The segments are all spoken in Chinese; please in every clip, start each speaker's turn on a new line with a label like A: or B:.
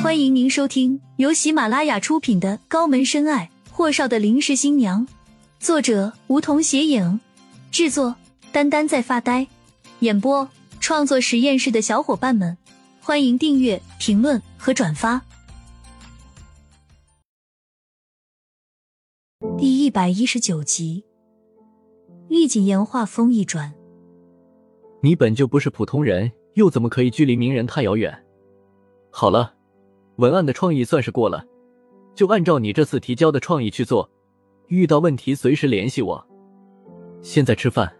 A: 欢迎您收听由喜马拉雅出品的《高门深爱：霍少的临时新娘》，作者梧桐斜影，制作丹丹在发呆，演播创作实验室的小伙伴们，欢迎订阅、评论和转发。第一百一十九集，厉谨言话风一转，
B: 你本就不是普通人，又怎么可以距离名人太遥远？好了。文案的创意算是过了，就按照你这次提交的创意去做。遇到问题随时联系我。现在吃饭。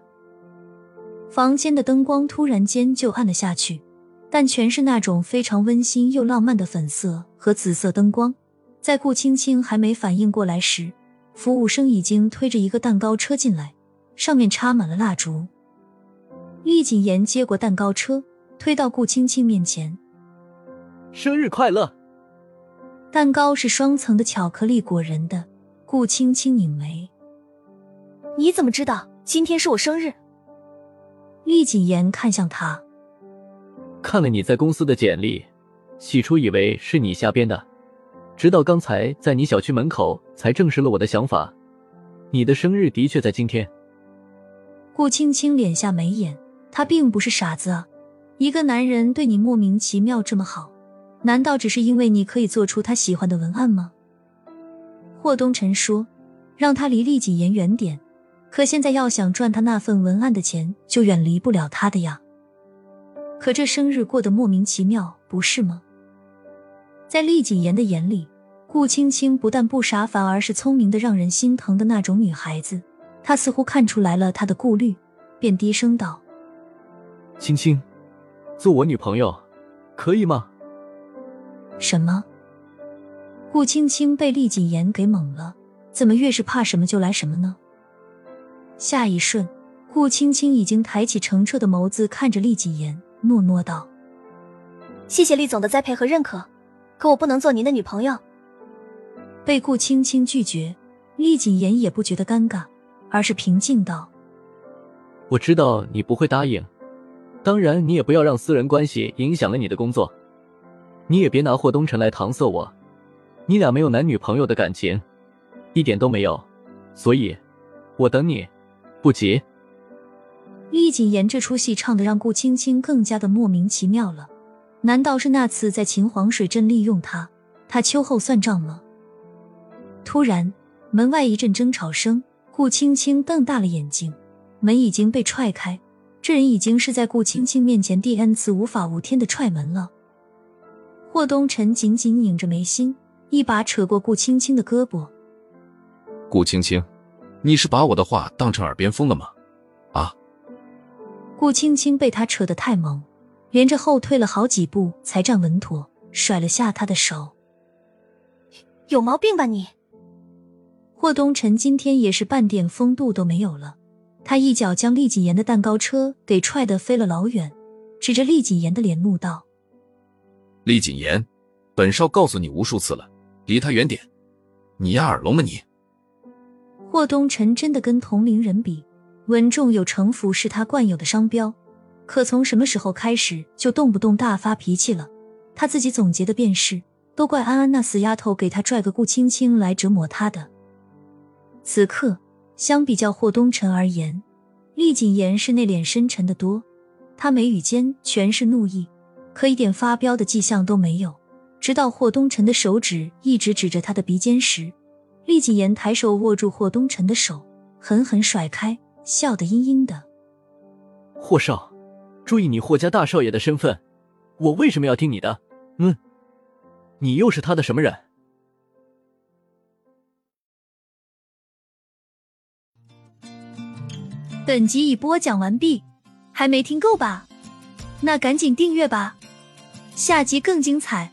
A: 房间的灯光突然间就暗了下去，但全是那种非常温馨又浪漫的粉色和紫色灯光。在顾青青还没反应过来时，服务生已经推着一个蛋糕车进来，上面插满了蜡烛。厉谨言接过蛋糕车，推到顾青青面前：“
B: 生日快乐！”
A: 蛋糕是双层的巧克力果仁的，顾青青拧眉：“
C: 你怎么知道今天是我生日？”
A: 厉谨言看向他，
B: 看了你在公司的简历，起初以为是你瞎编的，直到刚才在你小区门口才证实了我的想法。你的生日的确在今天。
A: 顾青青敛下眉眼，他并不是傻子啊，一个男人对你莫名其妙这么好。难道只是因为你可以做出他喜欢的文案吗？霍东辰说：“让他离厉谨言远点。”可现在要想赚他那份文案的钱，就远离不了他的呀。可这生日过得莫名其妙，不是吗？在厉谨言的眼里，顾青青不但不傻，反而是聪明的让人心疼的那种女孩子。他似乎看出来了他的顾虑，便低声道：“
B: 青青，做我女朋友，可以吗？”
A: 什么？顾青青被厉谨言给懵了，怎么越是怕什么就来什么呢？下一瞬，顾青青已经抬起澄澈的眸子看着厉谨言，诺诺道：“
C: 谢谢厉总的栽培和认可，可我不能做您的女朋友。”
A: 被顾青青拒绝，厉谨言也不觉得尴尬，而是平静道：“
B: 我知道你不会答应，当然你也不要让私人关系影响了你的工作。”你也别拿霍东辰来搪塞我，你俩没有男女朋友的感情，一点都没有，所以，我等你，不急。
A: 厉谨言这出戏唱的让顾青青更加的莫名其妙了，难道是那次在秦皇水镇利用他，他秋后算账吗？突然，门外一阵争吵声，顾青青瞪大了眼睛，门已经被踹开，这人已经是在顾青青面前第 n 次无法无天的踹门了。霍东辰紧紧拧着眉心，一把扯过顾青青的胳膊。
D: 顾青青，你是把我的话当成耳边风了吗？啊！
A: 顾青青被他扯得太猛，连着后退了好几步才站稳妥，甩了下他的手。
C: 有毛病吧你！
A: 霍东辰今天也是半点风度都没有了，他一脚将厉谨言的蛋糕车给踹得飞了老远，指着厉谨言的脸怒道。
D: 厉谨言，本少告诉你无数次了，离他远点！你压耳聋吗你？
A: 霍东辰真的跟同龄人比，稳重有城府是他惯有的商标。可从什么时候开始就动不动大发脾气了？他自己总结的便是，都怪安安那死丫头给他拽个顾青青来折磨他的。此刻，相比较霍东辰而言，厉谨言是内敛深沉的多，他眉宇间全是怒意。可一点发飙的迹象都没有，直到霍东辰的手指一直指着他的鼻尖时，厉谨言抬手握住霍东辰的手，狠狠甩开，笑得阴阴的。
B: 霍少，注意你霍家大少爷的身份，我为什么要听你的？嗯，你又是他的什么人？
A: 本集已播讲完毕，还没听够吧？那赶紧订阅吧。下集更精彩。